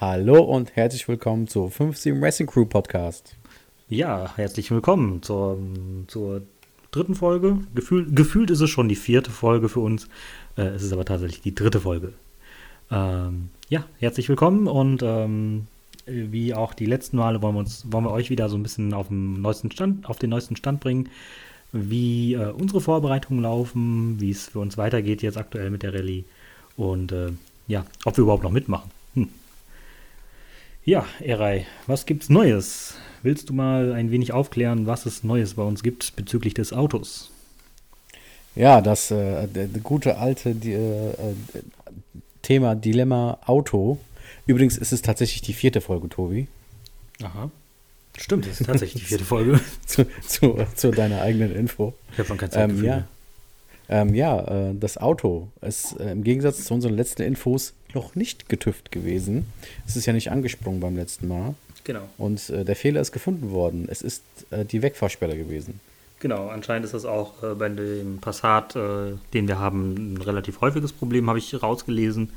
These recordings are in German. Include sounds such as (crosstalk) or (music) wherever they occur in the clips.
Hallo und herzlich willkommen zur 15 Racing Crew Podcast. Ja, herzlich willkommen zur, zur dritten Folge. Gefühl, gefühlt ist es schon die vierte Folge für uns. Äh, es ist aber tatsächlich die dritte Folge. Ähm, ja, herzlich willkommen und ähm, wie auch die letzten Male wollen wir, uns, wollen wir euch wieder so ein bisschen auf, dem neuesten Stand, auf den neuesten Stand bringen, wie äh, unsere Vorbereitungen laufen, wie es für uns weitergeht jetzt aktuell mit der Rallye und äh, ja, ob wir überhaupt noch mitmachen. Ja, Erei, was gibt's Neues? Willst du mal ein wenig aufklären, was es Neues bei uns gibt bezüglich des Autos? Ja, das äh, gute alte die, äh, Thema Dilemma Auto. Übrigens ist es tatsächlich die vierte Folge, Tobi. Aha. Stimmt, das ist tatsächlich die vierte Folge. (laughs) zu, zu, zu, deiner eigenen Info. Ich habe noch kein Zeitgefühl. Ähm, ja, ähm, ja äh, das Auto ist äh, im Gegensatz zu unseren letzten Infos noch nicht getüft gewesen. Es ist ja nicht angesprungen beim letzten Mal. Genau. Und äh, der Fehler ist gefunden worden. Es ist äh, die Wegfahrsperre gewesen. Genau, anscheinend ist das auch äh, bei dem Passat, äh, den wir haben, ein relativ häufiges Problem, habe ich rausgelesen.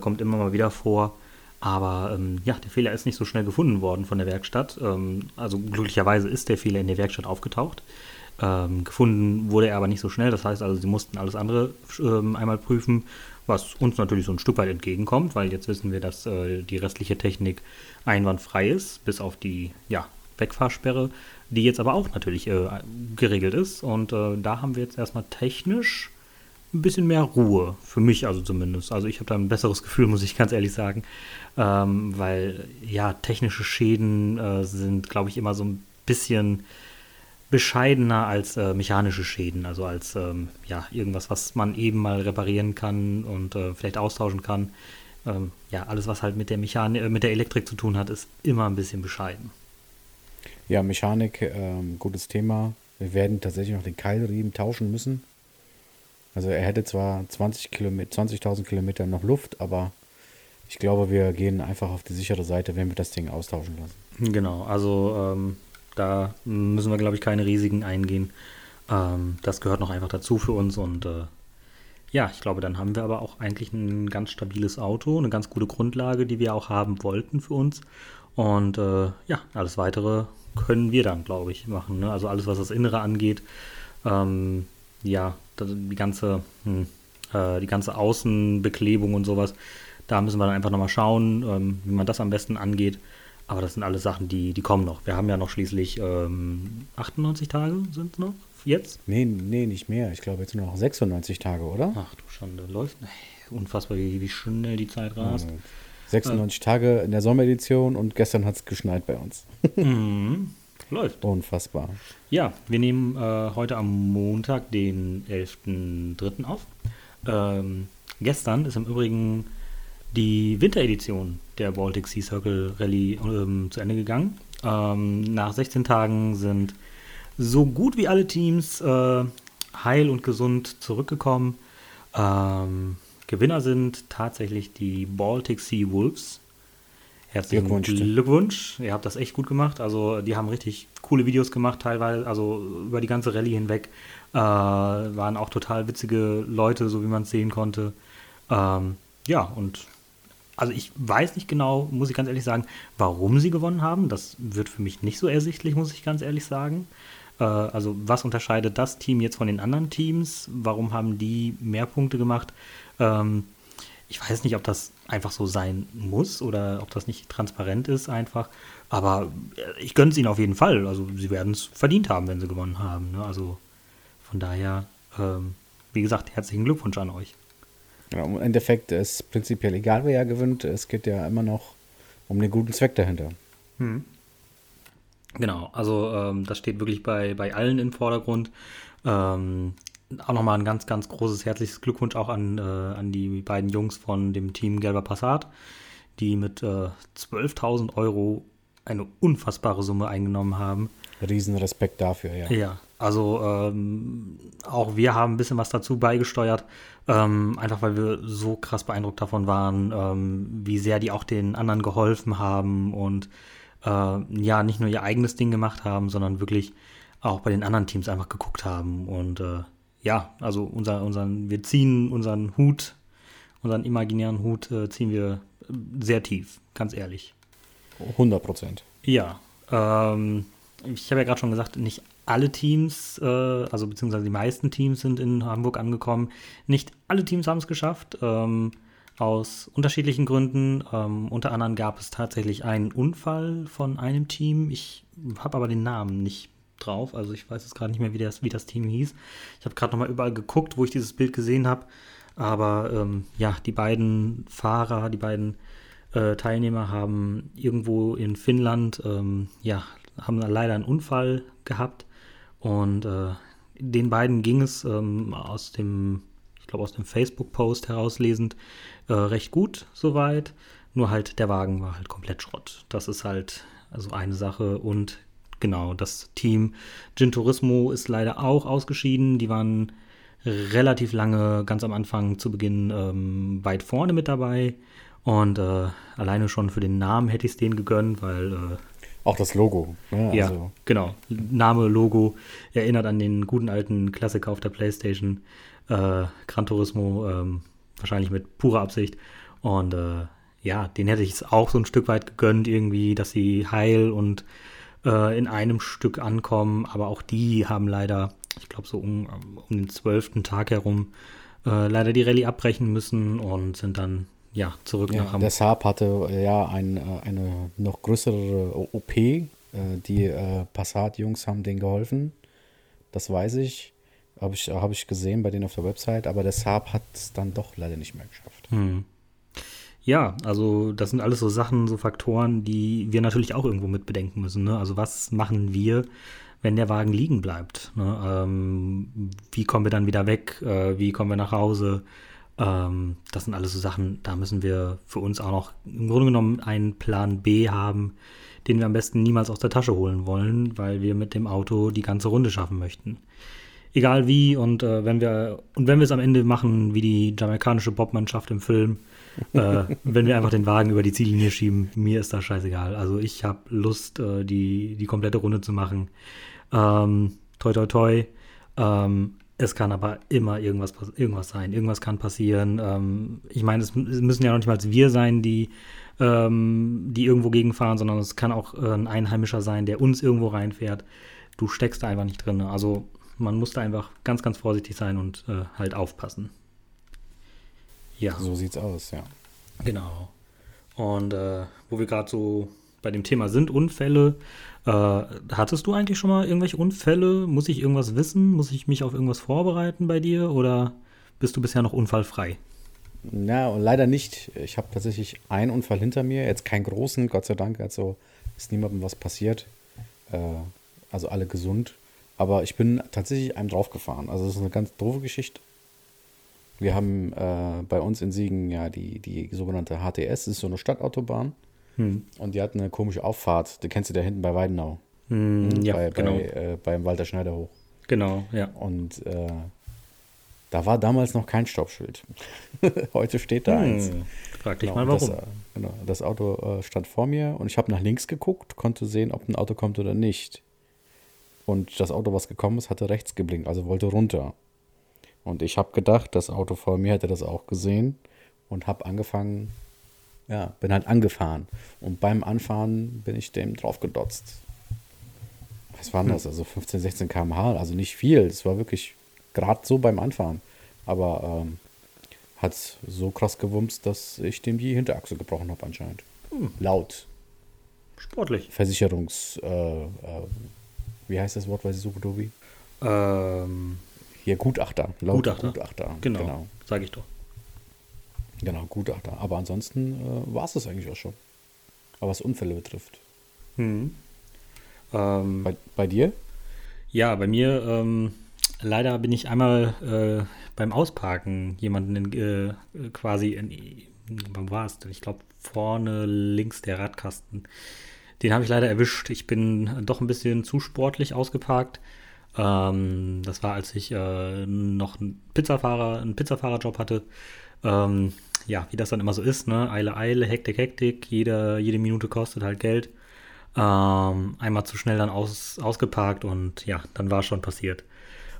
Kommt immer mal wieder vor. Aber ähm, ja, der Fehler ist nicht so schnell gefunden worden von der Werkstatt. Ähm, also glücklicherweise ist der Fehler in der Werkstatt aufgetaucht. Ähm, gefunden wurde er aber nicht so schnell. Das heißt also, sie mussten alles andere ähm, einmal prüfen, was uns natürlich so ein Stück weit entgegenkommt, weil jetzt wissen wir, dass äh, die restliche Technik einwandfrei ist, bis auf die ja, Wegfahrsperre die jetzt aber auch natürlich äh, geregelt ist. Und äh, da haben wir jetzt erstmal technisch ein bisschen mehr Ruhe, für mich also zumindest. Also ich habe da ein besseres Gefühl, muss ich ganz ehrlich sagen, ähm, weil ja, technische Schäden äh, sind, glaube ich, immer so ein bisschen bescheidener als äh, mechanische Schäden, also als ähm, ja, irgendwas, was man eben mal reparieren kann und äh, vielleicht austauschen kann. Ähm, ja, alles, was halt mit der Mechanik, äh, mit der Elektrik zu tun hat, ist immer ein bisschen bescheiden. Ja, Mechanik, ähm, gutes Thema. Wir werden tatsächlich noch den Keilriemen tauschen müssen. Also er hätte zwar 20 Kilometer, 20.000 Kilometer noch Luft, aber ich glaube, wir gehen einfach auf die sichere Seite, wenn wir das Ding austauschen lassen. Genau, also ähm, da müssen wir, glaube ich, keine Risiken eingehen. Ähm, das gehört noch einfach dazu für uns und äh, ja, ich glaube, dann haben wir aber auch eigentlich ein ganz stabiles Auto, eine ganz gute Grundlage, die wir auch haben wollten für uns. Und äh, ja, alles weitere können wir dann, glaube ich, machen. Ne? Also alles, was das Innere angeht, ähm, ja, die ganze, hm, äh, die ganze Außenbeklebung und sowas, da müssen wir dann einfach nochmal schauen, ähm, wie man das am besten angeht. Aber das sind alles Sachen, die, die kommen noch. Wir haben ja noch schließlich ähm, 98 Tage sind es noch jetzt? Nee, nee, nicht mehr. Ich glaube jetzt nur noch 96 Tage, oder? Ach du Schande, läuft. Unfassbar, wie, wie schnell die Zeit rast. Ja, 96 äh. Tage in der Sommeredition und gestern hat es geschneit bei uns. (laughs) mhm. Läuft. Unfassbar. Ja, wir nehmen äh, heute am Montag, den 11.03. auf. Ähm, gestern ist im Übrigen die Winteredition der Baltic Sea Circle Rally ähm, zu Ende gegangen. Ähm, nach 16 Tagen sind so gut wie alle Teams äh, heil und gesund zurückgekommen. Ähm, Gewinner sind tatsächlich die Baltic Sea Wolves. Herzlichen Glückwunsch. Glückwunsch. Ihr habt das echt gut gemacht. Also, die haben richtig coole Videos gemacht, teilweise, also über die ganze Rallye hinweg. Äh, waren auch total witzige Leute, so wie man es sehen konnte. Ähm, ja, und also ich weiß nicht genau, muss ich ganz ehrlich sagen, warum sie gewonnen haben. Das wird für mich nicht so ersichtlich, muss ich ganz ehrlich sagen. Äh, also was unterscheidet das Team jetzt von den anderen Teams? Warum haben die mehr Punkte gemacht? Ähm, ich weiß nicht, ob das einfach so sein muss oder ob das nicht transparent ist einfach. Aber äh, ich gönne es ihnen auf jeden Fall. Also sie werden es verdient haben, wenn sie gewonnen haben. Ne? Also von daher, ähm, wie gesagt, herzlichen Glückwunsch an euch. Ja, Im Endeffekt ist prinzipiell egal, wer ja gewinnt. Es geht ja immer noch um den guten Zweck dahinter. Hm. Genau, also ähm, das steht wirklich bei, bei allen im Vordergrund. Ähm, auch nochmal ein ganz, ganz großes herzliches Glückwunsch auch an, äh, an die beiden Jungs von dem Team Gelber Passat, die mit äh, 12.000 Euro eine unfassbare Summe eingenommen haben. Riesenrespekt dafür, ja. Ja, also ähm, auch wir haben ein bisschen was dazu beigesteuert, ähm, einfach weil wir so krass beeindruckt davon waren, ähm, wie sehr die auch den anderen geholfen haben und äh, ja, nicht nur ihr eigenes Ding gemacht haben, sondern wirklich auch bei den anderen Teams einfach geguckt haben und äh, ja, also unser, unseren, wir ziehen unseren Hut unseren imaginären Hut äh, ziehen wir äh, sehr tief, ganz ehrlich. 100 Prozent. Ja, ähm, ich habe ja gerade schon gesagt, nicht alle Teams, äh, also beziehungsweise die meisten Teams sind in Hamburg angekommen. Nicht alle Teams haben es geschafft, ähm, aus unterschiedlichen Gründen. Ähm, unter anderem gab es tatsächlich einen Unfall von einem Team. Ich habe aber den Namen nicht drauf, also ich weiß jetzt gerade nicht mehr, wie das, wie das Team hieß. Ich habe gerade nochmal überall geguckt, wo ich dieses Bild gesehen habe. Aber ähm, ja, die beiden Fahrer, die beiden äh, Teilnehmer haben irgendwo in Finnland, ähm, ja, haben leider einen Unfall gehabt und äh, den beiden ging es ähm, aus dem, ich glaube aus dem Facebook-Post herauslesend, äh, recht gut soweit. Nur halt der Wagen war halt komplett Schrott. Das ist halt also eine Sache und genau, das Team Gin Turismo ist leider auch ausgeschieden. Die waren relativ lange, ganz am Anfang zu Beginn ähm, weit vorne mit dabei. Und äh, alleine schon für den Namen hätte ich es denen gegönnt, weil äh, auch das Logo. Ne? Ja, also. genau. Name, Logo erinnert an den guten alten Klassiker auf der Playstation. Äh, Gran Turismo, ähm, wahrscheinlich mit purer Absicht. Und äh, ja, den hätte ich es auch so ein Stück weit gegönnt, irgendwie, dass sie heil und äh, in einem Stück ankommen. Aber auch die haben leider, ich glaube, so um, um den zwölften Tag herum, äh, leider die Rallye abbrechen müssen und sind dann ja, zurück nach Hamburg. Der Saab hatte ja ein, äh, eine noch größere OP. Äh, die äh, Passat-Jungs haben denen geholfen. Das weiß ich. Habe ich, hab ich gesehen bei denen auf der Website. Aber der Saab hat es dann doch leider nicht mehr geschafft. Hm. Ja, also das sind alles so Sachen, so Faktoren, die wir natürlich auch irgendwo mit bedenken müssen. Ne? Also was machen wir, wenn der Wagen liegen bleibt? Ne? Ähm, wie kommen wir dann wieder weg? Äh, wie kommen wir nach Hause? Ähm, das sind alles so Sachen, da müssen wir für uns auch noch im Grunde genommen einen Plan B haben, den wir am besten niemals aus der Tasche holen wollen, weil wir mit dem Auto die ganze Runde schaffen möchten. Egal wie und äh, wenn wir und wenn wir es am Ende machen wie die jamaikanische Bobmannschaft im Film, äh, (laughs) wenn wir einfach den Wagen über die Ziellinie schieben, mir ist das scheißegal. Also ich habe Lust, äh, die, die komplette Runde zu machen. Ähm, toi toi toi. Ähm, es kann aber immer irgendwas, irgendwas sein. Irgendwas kann passieren. Ähm, ich meine, es, müssen ja noch nicht mal wir sein, die, ähm, die irgendwo gegenfahren, sondern es kann auch äh, ein Einheimischer sein, der uns irgendwo reinfährt. Du steckst da einfach nicht drin. Also man muss da einfach ganz, ganz vorsichtig sein und äh, halt aufpassen. Ja. So sieht's aus, ja. Genau. Und äh, wo wir gerade so bei dem Thema sind, Unfälle, äh, hattest du eigentlich schon mal irgendwelche Unfälle? Muss ich irgendwas wissen? Muss ich mich auf irgendwas vorbereiten bei dir? Oder bist du bisher noch unfallfrei? Na, leider nicht. Ich habe tatsächlich einen Unfall hinter mir. Jetzt keinen großen, Gott sei Dank. Also ist niemandem was passiert. Äh, also alle gesund. Aber ich bin tatsächlich einem draufgefahren. Also das ist eine ganz doofe Geschichte. Wir haben äh, bei uns in Siegen ja die, die sogenannte HTS, das ist so eine Stadtautobahn. Hm. Und die hatten eine komische Auffahrt. Die kennst du da hinten bei Weidenau. Hm, hm, ja, bei, genau. Bei, äh, beim Walter Schneider hoch. Genau, ja. Und äh, da war damals noch kein Stoppschild. (laughs) Heute steht da hm. eins. Frag dich genau, mal warum. Das, äh, genau, das Auto äh, stand vor mir und ich habe nach links geguckt, konnte sehen, ob ein Auto kommt oder nicht. Und das Auto, was gekommen ist, hatte rechts geblinkt, also wollte runter. Und ich habe gedacht, das Auto vor mir hätte das auch gesehen und habe angefangen, ja, bin halt angefahren. Und beim Anfahren bin ich dem drauf gedotzt. Was war hm. das? Also 15, 16 km/h, also nicht viel. Es war wirklich gerade so beim Anfahren. Aber ähm, hat so krass gewumst, dass ich dem die Hinterachse gebrochen habe anscheinend. Hm. Laut. Sportlich. Versicherungs, äh, äh, wie heißt das Wort, was ich suche, Tobi? Ähm, Hier Gutachter. Laut Gutachter. Gutachter. Genau, genau. sage ich doch. Genau, Gutachter. Aber ansonsten äh, war es das eigentlich auch schon. Aber was Unfälle betrifft. Hm. Ähm, bei, bei, dir? Ja, bei mir, ähm, leider bin ich einmal äh, beim Ausparken jemanden in, äh, quasi in, wann war es denn? Ich glaube, vorne links der Radkasten. Den habe ich leider erwischt. Ich bin doch ein bisschen zu sportlich ausgeparkt. Ähm, das war, als ich äh, noch einen Pizzafahrer, einen Pizzafahrerjob hatte. Ähm, ja, wie das dann immer so ist, ne? Eile, Eile, Hektik, Hektik, jede, jede Minute kostet halt Geld. Ähm, einmal zu schnell dann aus, ausgeparkt und ja, dann war schon passiert.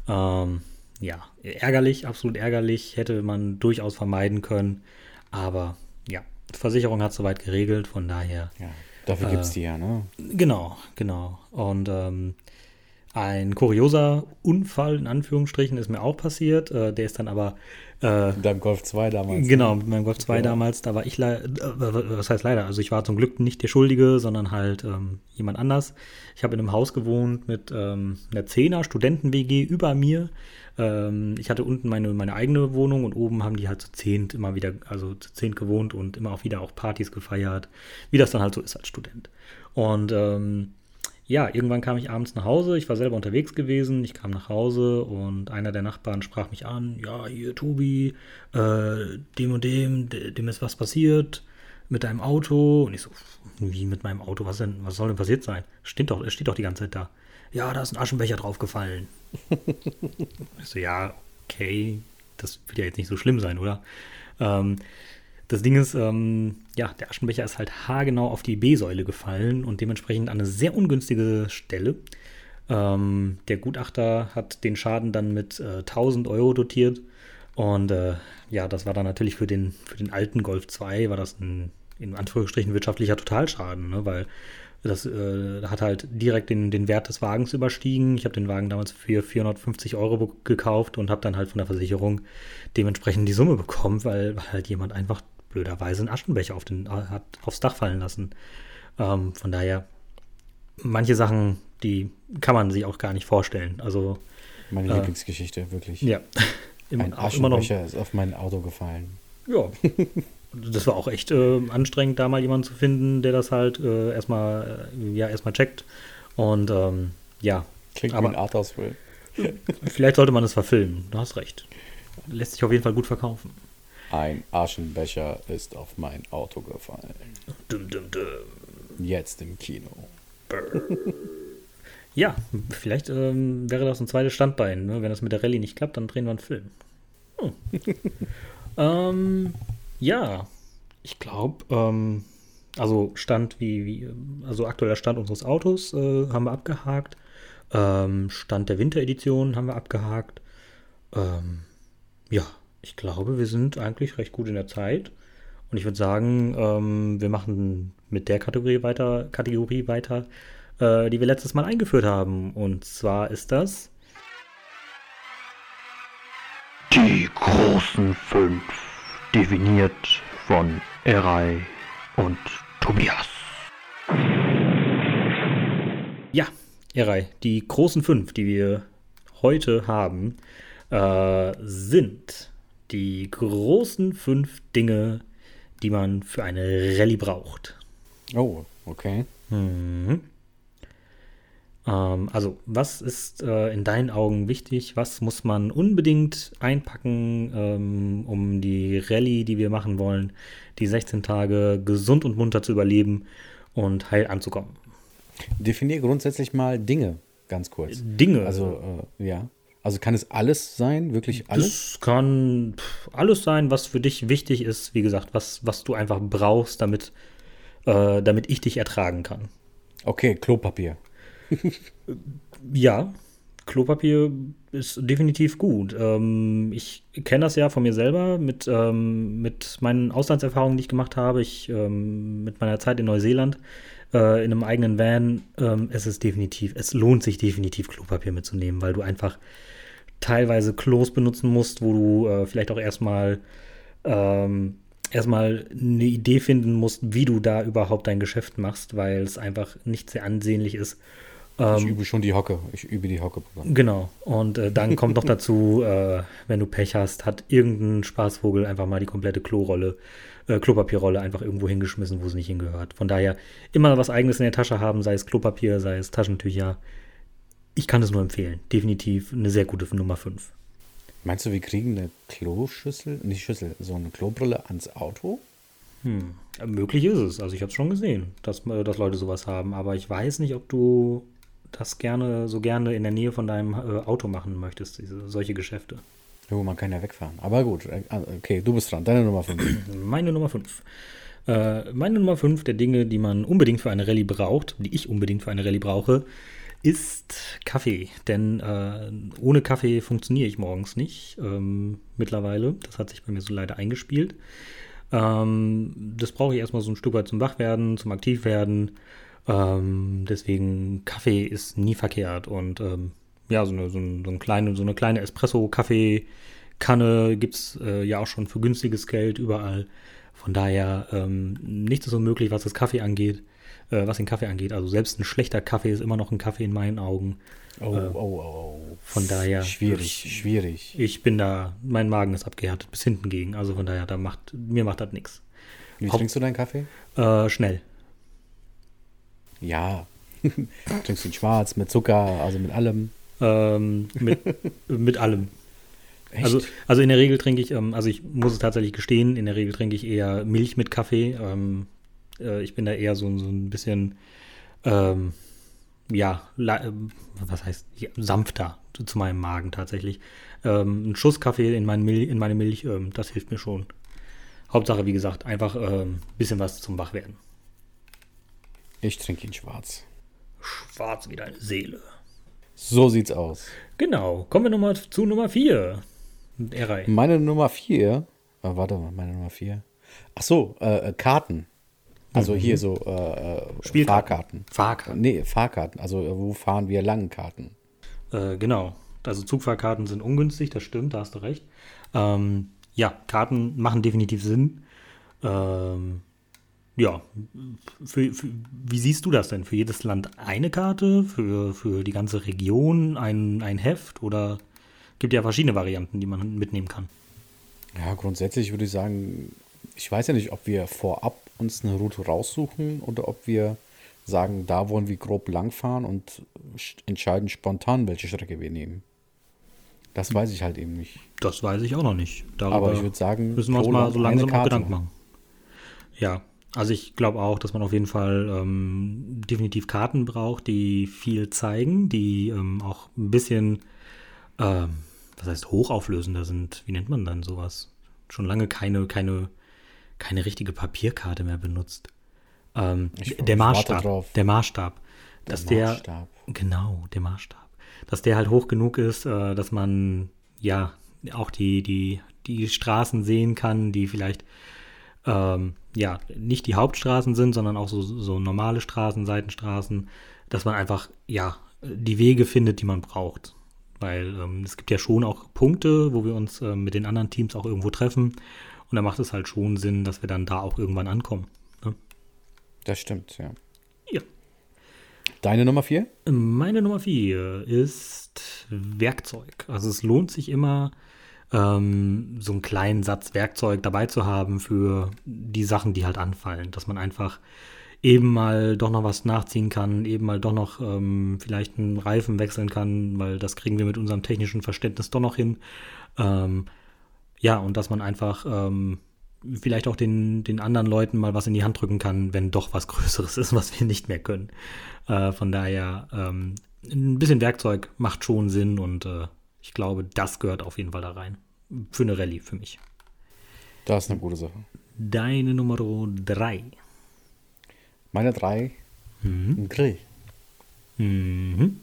Ähm, ja, ärgerlich, absolut ärgerlich, hätte man durchaus vermeiden können. Aber ja, Versicherung hat soweit geregelt, von daher. Ja, dafür gibt es die ja, ne? Genau, genau. Und ähm, ein kurioser Unfall in Anführungsstrichen ist mir auch passiert. Äh, der ist dann aber. Äh, mit deinem Golf 2 damals. Genau, mit meinem Golf 2 ja. damals. Da war ich leider. Äh, was heißt leider? Also, ich war zum Glück nicht der Schuldige, sondern halt ähm, jemand anders. Ich habe in einem Haus gewohnt mit ähm, einer Zehner Studenten-WG über mir. Ähm, ich hatte unten meine, meine eigene Wohnung und oben haben die halt zu zehnt immer wieder, also zu zehnt gewohnt und immer auch wieder auch Partys gefeiert, wie das dann halt so ist als Student. Und ähm, ja, irgendwann kam ich abends nach Hause. Ich war selber unterwegs gewesen. Ich kam nach Hause und einer der Nachbarn sprach mich an. Ja, hier, Tobi, äh, dem und dem, dem ist was passiert mit deinem Auto. Und ich so, wie mit meinem Auto? Was denn? Was soll denn passiert sein? Steht doch, es steht doch die ganze Zeit da. Ja, da ist ein Aschenbecher draufgefallen. (laughs) ich so, ja, okay, das wird ja jetzt nicht so schlimm sein, oder? Ähm, das Ding ist, ähm, ja, der Aschenbecher ist halt haargenau auf die B-Säule gefallen und dementsprechend an eine sehr ungünstige Stelle. Ähm, der Gutachter hat den Schaden dann mit äh, 1000 Euro dotiert. Und äh, ja, das war dann natürlich für den, für den alten Golf 2 war das ein, in Anführungsstrichen, wirtschaftlicher Totalschaden, ne? weil das äh, hat halt direkt den, den Wert des Wagens überstiegen. Ich habe den Wagen damals für 450 Euro gekauft und habe dann halt von der Versicherung dementsprechend die Summe bekommen, weil, weil halt jemand einfach blöderweise einen Aschenbecher auf den, hat aufs Dach fallen lassen. Ähm, von daher, manche Sachen, die kann man sich auch gar nicht vorstellen. Also meine äh, Lieblingsgeschichte, wirklich. Ja. (laughs) Immer, Ein Aschenbecher ist auf mein Auto gefallen. Ja. das war auch echt äh, anstrengend, da mal jemanden zu finden, der das halt äh, erstmal, äh, ja, erstmal checkt. Und ähm, ja. Klingt aber, wie ein Arthouse-Film. (laughs) vielleicht sollte man es verfilmen, du hast recht. Lässt sich auf jeden Fall gut verkaufen. Ein Aschenbecher ist auf mein Auto gefallen. Dum, dum, dum. Jetzt im Kino. ja, vielleicht ähm, wäre das ein zweites Standbein. Ne? Wenn das mit der Rallye nicht klappt, dann drehen wir einen Film. Hm. (laughs) ähm, ja, ich glaube, ähm, also Stand wie, wie, also aktueller Stand unseres Autos äh, haben wir abgehakt. Ähm, Stand der Winteredition haben wir abgehakt. Ähm, ja, ich glaube, wir sind eigentlich recht gut in der Zeit. Und ich würde sagen, ähm, wir machen mit der Kategorie weiter, Kategorie weiter, äh, die wir letztes Mal eingeführt haben. Und zwar ist das die großen fünf, definiert von Erai und Tobias. Ja, Erai, die großen fünf, die wir heute haben, äh, sind die großen fünf Dinge, die man für eine Rallye braucht. Oh, okay. Mhm. Ähm, also, was ist äh, in deinen Augen wichtig? Was muss man unbedingt einpacken, ähm, um die Rallye, die wir machen wollen, die 16 Tage gesund und munter zu überleben und heil anzukommen? Definier grundsätzlich mal Dinge, ganz kurz. Dinge. Also, äh, ja. Also kann es alles sein, wirklich alles? Das kann alles sein, was für dich wichtig ist, wie gesagt, was, was du einfach brauchst, damit, äh, damit ich dich ertragen kann. Okay, Klopapier. (laughs) ja, Klopapier ist definitiv gut. Ähm, ich kenne das ja von mir selber mit, ähm, mit meinen Auslandserfahrungen, die ich gemacht habe. Ich ähm, mit meiner Zeit in Neuseeland äh, in einem eigenen Van. Ähm, es ist definitiv, es lohnt sich definitiv Klopapier mitzunehmen, weil du einfach teilweise Klos benutzen musst, wo du äh, vielleicht auch erstmal ähm, erstmal eine Idee finden musst, wie du da überhaupt dein Geschäft machst, weil es einfach nicht sehr ansehnlich ist. Ähm, ich übe schon die Hocke. Ich übe die Hocke. Genau. Und äh, dann kommt noch (laughs) dazu, äh, wenn du Pech hast, hat irgendein Spaßvogel einfach mal die komplette Klorolle, äh, Klopapierrolle einfach irgendwo hingeschmissen, wo es nicht hingehört. Von daher immer was Eigenes in der Tasche haben, sei es Klopapier, sei es Taschentücher, ich kann es nur empfehlen. Definitiv eine sehr gute Nummer 5. Meinst du, wir kriegen eine Kloschüssel, nicht Schüssel, so eine Klobrille ans Auto? Hm, möglich ist es. Also ich habe es schon gesehen, dass, äh, dass Leute sowas haben. Aber ich weiß nicht, ob du das gerne so gerne in der Nähe von deinem äh, Auto machen möchtest, diese, solche Geschäfte. Jo, man kann ja wegfahren. Aber gut, äh, ah, okay, du bist dran. Deine Nummer 5. (clears throat) Meine Nummer 5. Äh, meine Nummer 5 der Dinge, die man unbedingt für eine Rallye braucht, die ich unbedingt für eine Rallye brauche, ist Kaffee. Denn äh, ohne Kaffee funktioniere ich morgens nicht ähm, mittlerweile. Das hat sich bei mir so leider eingespielt. Ähm, das brauche ich erstmal so ein Stück weit zum Wachwerden, zum Aktivwerden. Ähm, deswegen Kaffee ist nie verkehrt. Und ähm, ja, so eine, so, ein, so, ein kleine, so eine kleine Espresso-Kaffee-Kanne gibt es äh, ja auch schon für günstiges Geld überall. Von daher ähm, nichts ist unmöglich, was das Kaffee angeht, äh, was den Kaffee angeht. Also selbst ein schlechter Kaffee ist immer noch ein Kaffee in meinen Augen. Oh, Äh, oh, oh, oh. von daher- Schwierig, schwierig. Ich bin da, mein Magen ist abgehärtet bis hinten gegen. Also von daher, da macht, mir macht das nichts. Wie Haupt- trinkst du deinen Kaffee? Äh, schnell. Ja. (laughs) trinkst du ihn schwarz, mit Zucker, also mit allem? Ähm, mit, (laughs) mit allem. Echt? Also, also in der Regel trinke ich, ähm, also ich muss es tatsächlich gestehen, in der Regel trinke ich eher Milch mit Kaffee. Ähm, äh, ich bin da eher so, so ein bisschen, ähm, ja, ähm, was heißt, ja, sanfter zu meinem Magen tatsächlich. Ähm, ein Schuss Kaffee in, mein Mil in meine Milch, ähm, das hilft mir schon. Hauptsache, wie gesagt, einfach ein ähm, bisschen was zum Wachwerden. ich trinke ihn schwarz. Schwarz wie deine Seele. So sieht's aus. Genau, kommen wir nochmal zu Nummer 4. R Meine Nummer 4. Oh, warte mal, meine Nummer 4. Ach so, äh, äh, Karten. Also hier so äh, äh. Fahrkarten. Fahrkarten. Nee, Fahrkarten. Also äh, wo fahren wir lang Karten? Äh, genau. Also Zugfahrkarten sind ungünstig, das stimmt, da hast du recht. Ähm, ja, Karten machen definitiv Sinn. Ähm, ja, für, für, wie siehst du das denn? Für jedes Land eine Karte? Für, für die ganze Region ein, ein Heft? Oder gibt ja verschiedene Varianten, die man mitnehmen kann? Ja, grundsätzlich würde ich sagen, ich weiß ja nicht, ob wir vorab uns eine Route raussuchen oder ob wir sagen, da wollen wir grob langfahren und sch- entscheiden spontan, welche Strecke wir nehmen. Das weiß ich halt eben nicht. Das weiß ich auch noch nicht. Darüber Aber ich würde sagen, müssen wir uns mal so langsam. Gedanken machen. Ja, also ich glaube auch, dass man auf jeden Fall ähm, definitiv Karten braucht, die viel zeigen, die ähm, auch ein bisschen, ähm, was heißt hochauflösender sind. Wie nennt man dann sowas? Schon lange keine, keine, keine richtige Papierkarte mehr benutzt. Ähm, der Maßstab, drauf. der Maßstab, dass Der der, Maßstab. Genau, der Maßstab. Dass der halt hoch genug ist, äh, dass man ja auch die, die, die Straßen sehen kann, die vielleicht ähm, ja nicht die Hauptstraßen sind, sondern auch so, so normale Straßen, Seitenstraßen, dass man einfach ja die Wege findet, die man braucht. Weil ähm, es gibt ja schon auch Punkte, wo wir uns ähm, mit den anderen Teams auch irgendwo treffen. Und da macht es halt schon Sinn, dass wir dann da auch irgendwann ankommen. Ne? Das stimmt, ja. Ja. Deine Nummer 4? Meine Nummer vier ist Werkzeug. Also es lohnt sich immer, ähm, so einen kleinen Satz Werkzeug dabei zu haben für die Sachen, die halt anfallen. Dass man einfach eben mal doch noch was nachziehen kann, eben mal doch noch ähm, vielleicht einen Reifen wechseln kann, weil das kriegen wir mit unserem technischen Verständnis doch noch hin. Ähm, ja, und dass man einfach ähm, vielleicht auch den, den anderen Leuten mal was in die Hand drücken kann, wenn doch was (laughs) Größeres ist, was wir nicht mehr können. Äh, von daher, ähm, ein bisschen Werkzeug macht schon Sinn und äh, ich glaube, das gehört auf jeden Fall da rein. Für eine Rallye, für mich. Das ist eine gute Sache. Deine Nummer drei. Meine 3, ein Grill. Mhm.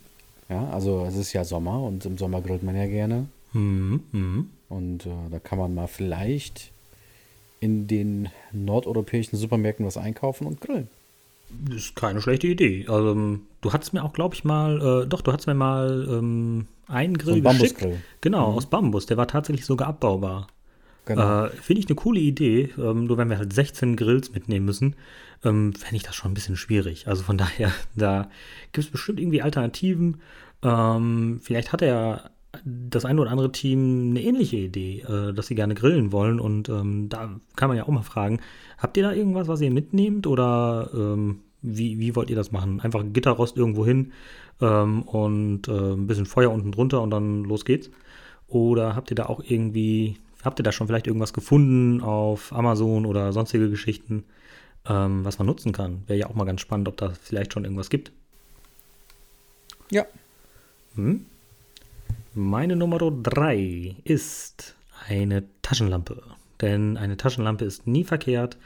Ja, also es ist ja Sommer und im Sommer grillt man ja gerne. Mhm. Mhm. Und äh, da kann man mal vielleicht in den nordeuropäischen Supermärkten was einkaufen und grillen. Das ist keine schlechte Idee. Also, ähm, du hattest mir auch, glaube ich, mal, äh, doch, du hattest mir mal ähm, einen Grill ein geschickt. Bambusgrill. Genau, aus Bambus. Der war tatsächlich sogar abbaubar. Genau. Äh, Finde ich eine coole Idee. Ähm, nur wenn wir halt 16 Grills mitnehmen müssen, ähm, fände ich das schon ein bisschen schwierig. Also von (laughs) daher, da gibt es bestimmt irgendwie Alternativen. Ähm, vielleicht hat er das eine oder andere Team eine ähnliche Idee, äh, dass sie gerne grillen wollen. Und ähm, da kann man ja auch mal fragen, habt ihr da irgendwas, was ihr mitnehmt? Oder ähm, wie, wie wollt ihr das machen? Einfach ein Gitterrost irgendwo hin ähm, und äh, ein bisschen Feuer unten drunter und dann los geht's? Oder habt ihr da auch irgendwie, habt ihr da schon vielleicht irgendwas gefunden auf Amazon oder sonstige Geschichten, ähm, was man nutzen kann? Wäre ja auch mal ganz spannend, ob da vielleicht schon irgendwas gibt. ja. Hm? Meine Nummer drei ist eine Taschenlampe. Denn eine Taschenlampe ist nie verkehrt.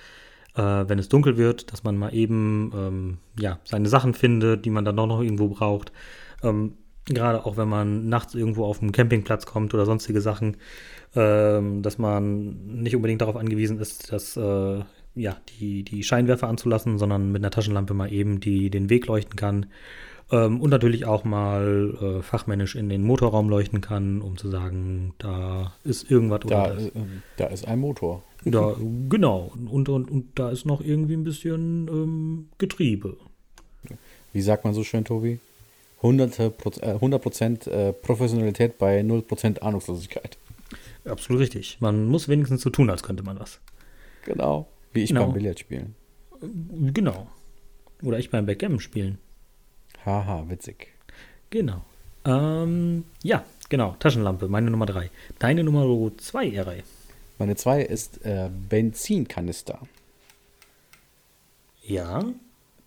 äh, wenn es dunkel wird, dass man mal eben ähm, ja, seine Sachen findet, die man dann doch noch irgendwo braucht. Ähm, Gerade auch wenn man nachts irgendwo auf einen Campingplatz kommt oder sonstige Sachen, ähm, dass man nicht unbedingt darauf angewiesen ist, dass äh, ja, die, die Scheinwerfer anzulassen, sondern mit einer Taschenlampe mal eben die, den Weg leuchten kann. Ähm, und natürlich auch mal äh, fachmännisch in den Motorraum leuchten kann, um zu sagen, da ist irgendwas Da, äh, da ist ein Motor. Da, genau. Und, und, und da ist noch irgendwie ein bisschen ähm, Getriebe. Wie sagt man so schön, Tobi? 100%, Proz- äh, 100% äh, Professionalität bei 0% Ahnungslosigkeit. Absolut richtig. Man muss wenigstens so tun, als könnte man was. Genau. Wie ich Genau. beim Billardspielen. Genau. Oder ich beim Backgammon spielen. Haha, witzig. Genau. Ähm, ja, genau. Taschenlampe, meine Nummer drei. Deine Nummer zwei, Erei. Meine 2 ist äh, Benzinkanister. Ja,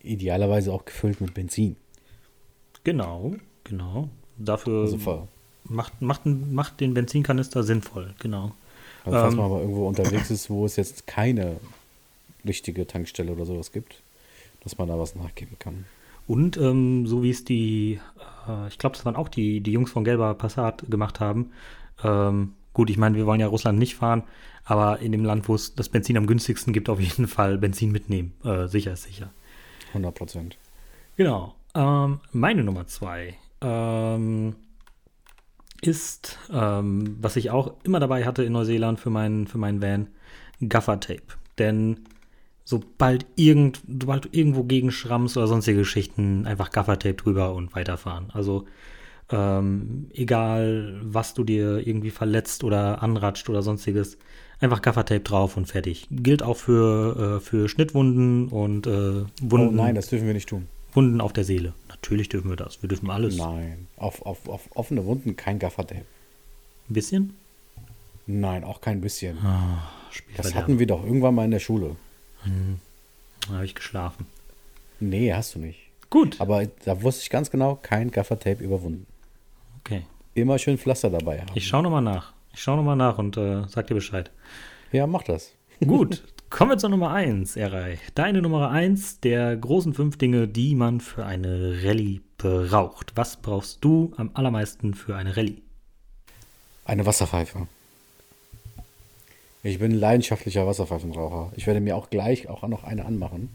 Idealerweise auch gefüllt mit Benzin. genau, genau. Dafür Also, fa- macht, macht, macht den Benzinkanister sinnvoll, genau. also falls Ähm. man aber irgendwo unterwegs ist, wo es jetzt keine richtige Tankstelle oder sowas gibt, dass man da was nachgeben kann. Und ähm, so wie es die, äh, ich glaube, das waren auch die, die Jungs von Gelber Passat gemacht haben. Ähm, gut, ich meine, wir wollen ja Russland nicht fahren, aber in dem Land, wo es das Benzin am günstigsten gibt, auf jeden Fall Benzin mitnehmen. Äh, sicher ist sicher. 100 Prozent. Genau. Ähm, meine Nummer zwei ähm, ist, ähm, was ich auch immer dabei hatte in Neuseeland für meinen für meinen Van, Gaffer-Tape. Denn sobald, irgend, sobald du irgendwo gegenschrammst oder sonstige Geschichten, einfach Gaffer-Tape drüber und weiterfahren. Also ähm, egal, was du dir irgendwie verletzt oder anratscht oder sonstiges, einfach Gaffer-Tape drauf und fertig. Gilt auch für, äh, für Schnittwunden und äh, Wunden. Oh nein, das dürfen wir nicht tun. Wunden auf der Seele. Natürlich dürfen wir das. Wir dürfen alles. Nein. Auf, auf, auf offene Wunden kein Gaffertape. Ein bisschen? Nein, auch kein bisschen. Ah, Das hatten wir doch irgendwann mal in der Schule. Da habe ich geschlafen. Nee, hast du nicht. Gut. Aber da wusste ich ganz genau, kein Gaffertape überwunden. Okay. Immer schön Pflaster dabei haben. Ich schaue nochmal nach. Ich schaue nochmal nach und äh, sag dir Bescheid. ja, mach das. (laughs) Gut. Kommen wir zur Nummer 1, Erei. Deine Nummer 1 der großen fünf Dinge, die man für eine Rallye braucht. Was brauchst du am allermeisten für eine Rallye? Eine Wasserpfeife. Ich bin ein leidenschaftlicher Wasserpfeifenraucher. Ich werde mir auch gleich auch noch eine anmachen.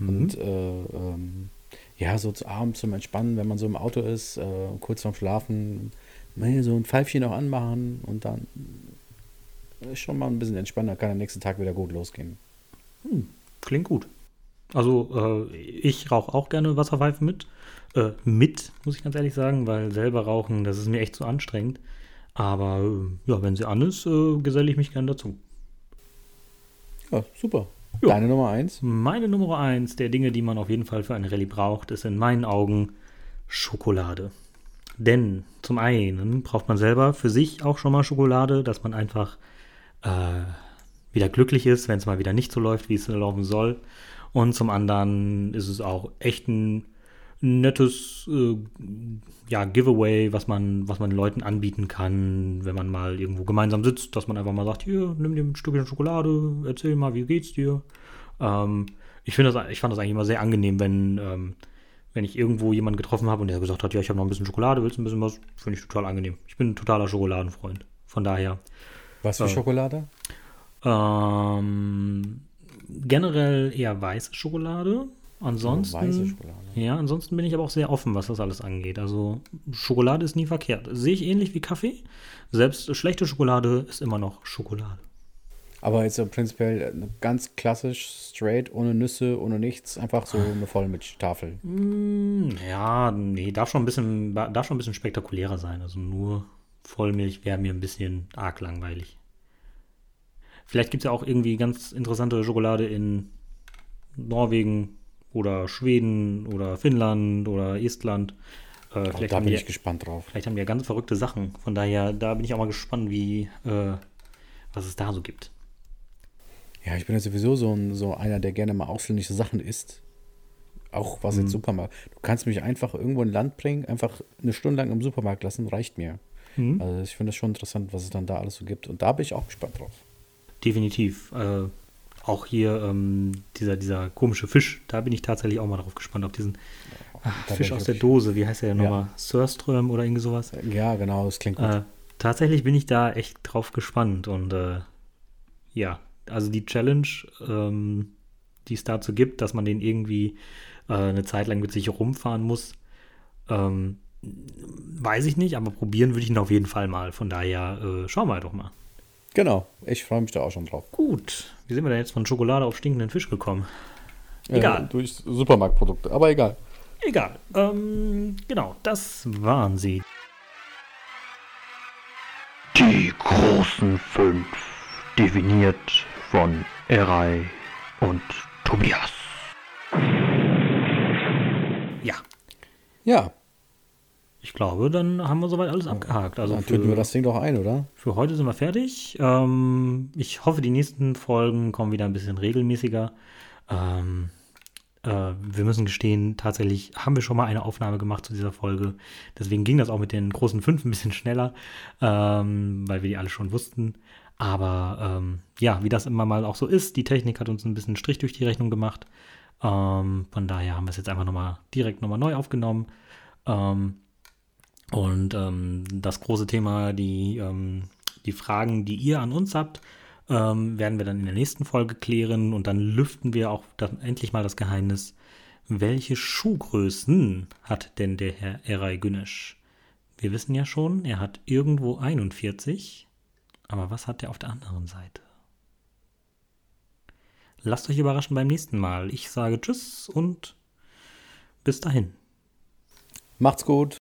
Und äh, ähm, ja, so zu abends zum Entspannen, wenn man so im Auto ist, äh, kurz vorm Schlafen, mal so ein Pfeifchen auch anmachen und dann ist schon mal ein bisschen entspannter, kann am nächsten Tag wieder gut losgehen. Klingt gut. Also, äh, ich rauche auch gerne Wasserpfeifen mit. Äh, mit, muss ich ganz ehrlich sagen, weil selber rauchen, das ist mir echt zu anstrengend. Aber ja, wenn sie an ist, äh, geselle ich mich gern dazu. Ja, super. Ja. Deine Nummer eins? Meine Nummer eins der Dinge, die man auf jeden Fall für eine Rallye braucht, ist in meinen Augen Schokolade. Denn zum einen braucht man selber für sich auch schon mal Schokolade, dass man einfach äh, wieder glücklich ist, wenn es mal wieder nicht so läuft, wie es laufen soll. Und zum anderen ist es auch echt ein nettes äh, ja, Giveaway, was man, was man Leuten anbieten kann, wenn man mal irgendwo gemeinsam sitzt, dass man einfach mal sagt, hier, nimm dir ein Stückchen Schokolade, erzähl mal, wie geht's dir? Ähm, ich, finde das, ich fand das eigentlich immer sehr angenehm, wenn, ähm, wenn ich irgendwo jemanden getroffen habe und der gesagt hat, ja, ich habe noch ein bisschen Schokolade, willst du ein bisschen was? Finde ich total angenehm. Ich bin ein totaler Schokoladenfreund. Von daher. Was für Äh, Schokolade? Ähm, generell eher weiße Schokolade. Ansonsten. Weiße Schokolade. Ja, ansonsten bin ich aber auch sehr offen, was das alles angeht. Also Schokolade ist nie verkehrt. Sehe ich ähnlich wie Kaffee. Selbst schlechte Schokolade ist immer noch Schokolade. Aber jetzt prinzipiell äh, ganz klassisch, straight, ohne Nüsse, ohne nichts, einfach so eine Vollmilchtafel. Mm, ja, nee, darf schon ein bisschen, darf schon ein bisschen spektakulärer sein. Also nur Vollmilch wäre mir ein bisschen arg langweilig. Vielleicht gibt es ja auch irgendwie ganz interessante Schokolade in Norwegen oder Schweden oder Finnland oder Estland. Äh, Oh, vielleicht, da haben bin die, ich gespannt drauf. vielleicht haben die ja ganz verrückte Sachen. Von daher, da bin ich auch mal gespannt, wie, äh, was es da so gibt. Ja, ich bin ja sowieso so, ein, so einer, der gerne mal ausländische Sachen isst. Auch was jetzt Supermarkt. Du kannst mich einfach irgendwo in ein Land bringen, einfach eine Stunde lang im Supermarkt lassen, reicht mir. Mhm. Also ich finde es schon interessant, was es dann da alles so gibt. Und da bin ich auch gespannt drauf. Definitiv. Äh, auch hier ähm, dieser, dieser komische Fisch, da bin ich tatsächlich auch mal drauf gespannt, auf diesen ah, Da Fisch aus der Dose, wie heißt der denn Ja. nochmal? Surström oder irgendwie sowas? Ja, genau, das klingt gut. Äh, tatsächlich bin ich da echt drauf gespannt und äh, ja, also die Challenge, ähm, die es dazu gibt, dass man den irgendwie äh, eine Zeit lang mit sich rumfahren muss, ähm, weiß ich nicht, aber probieren würde ich ihn auf jeden Fall mal. Von daher äh, schauen wir doch mal. Genau, ich freue mich da auch schon drauf. Gut, wie sind wir denn jetzt von Schokolade auf stinkenden Fisch gekommen? Egal. Äh, durch Supermarktprodukte, aber egal. Egal. Ähm, genau, das waren sie. Die großen fünf, definiert von Erei und Tobias. Ja, Ja, ich glaube, dann haben wir soweit alles abgehakt. Also dann töten wir das Ding doch ein, oder? Für heute sind wir fertig. Ähm, ich hoffe, die nächsten Folgen kommen wieder ein bisschen regelmäßiger. Ähm, äh, wir müssen gestehen, tatsächlich haben wir schon mal eine Aufnahme gemacht zu dieser Folge. Deswegen ging das auch mit den großen fünf ein bisschen schneller, ähm, weil wir die alle schon wussten. Aber ähm, ja, wie das immer mal auch so ist, die Technik hat uns ein bisschen Strich durch die Rechnung gemacht. Ähm, von daher haben wir es jetzt einfach nochmal direkt nochmal neu aufgenommen. Ähm, und ähm, das große Thema, die, ähm, die Fragen, die ihr an uns habt, ähm, werden wir dann in der nächsten Folge klären und dann lüften wir auch dann endlich mal das Geheimnis, welche Schuhgrößen hat denn der Herr Eray Günesch? Wir wissen ja schon, er hat irgendwo 41, aber was hat er auf der anderen Seite? Lasst euch überraschen beim nächsten Mal. Ich sage Tschüss und bis dahin. Macht's gut.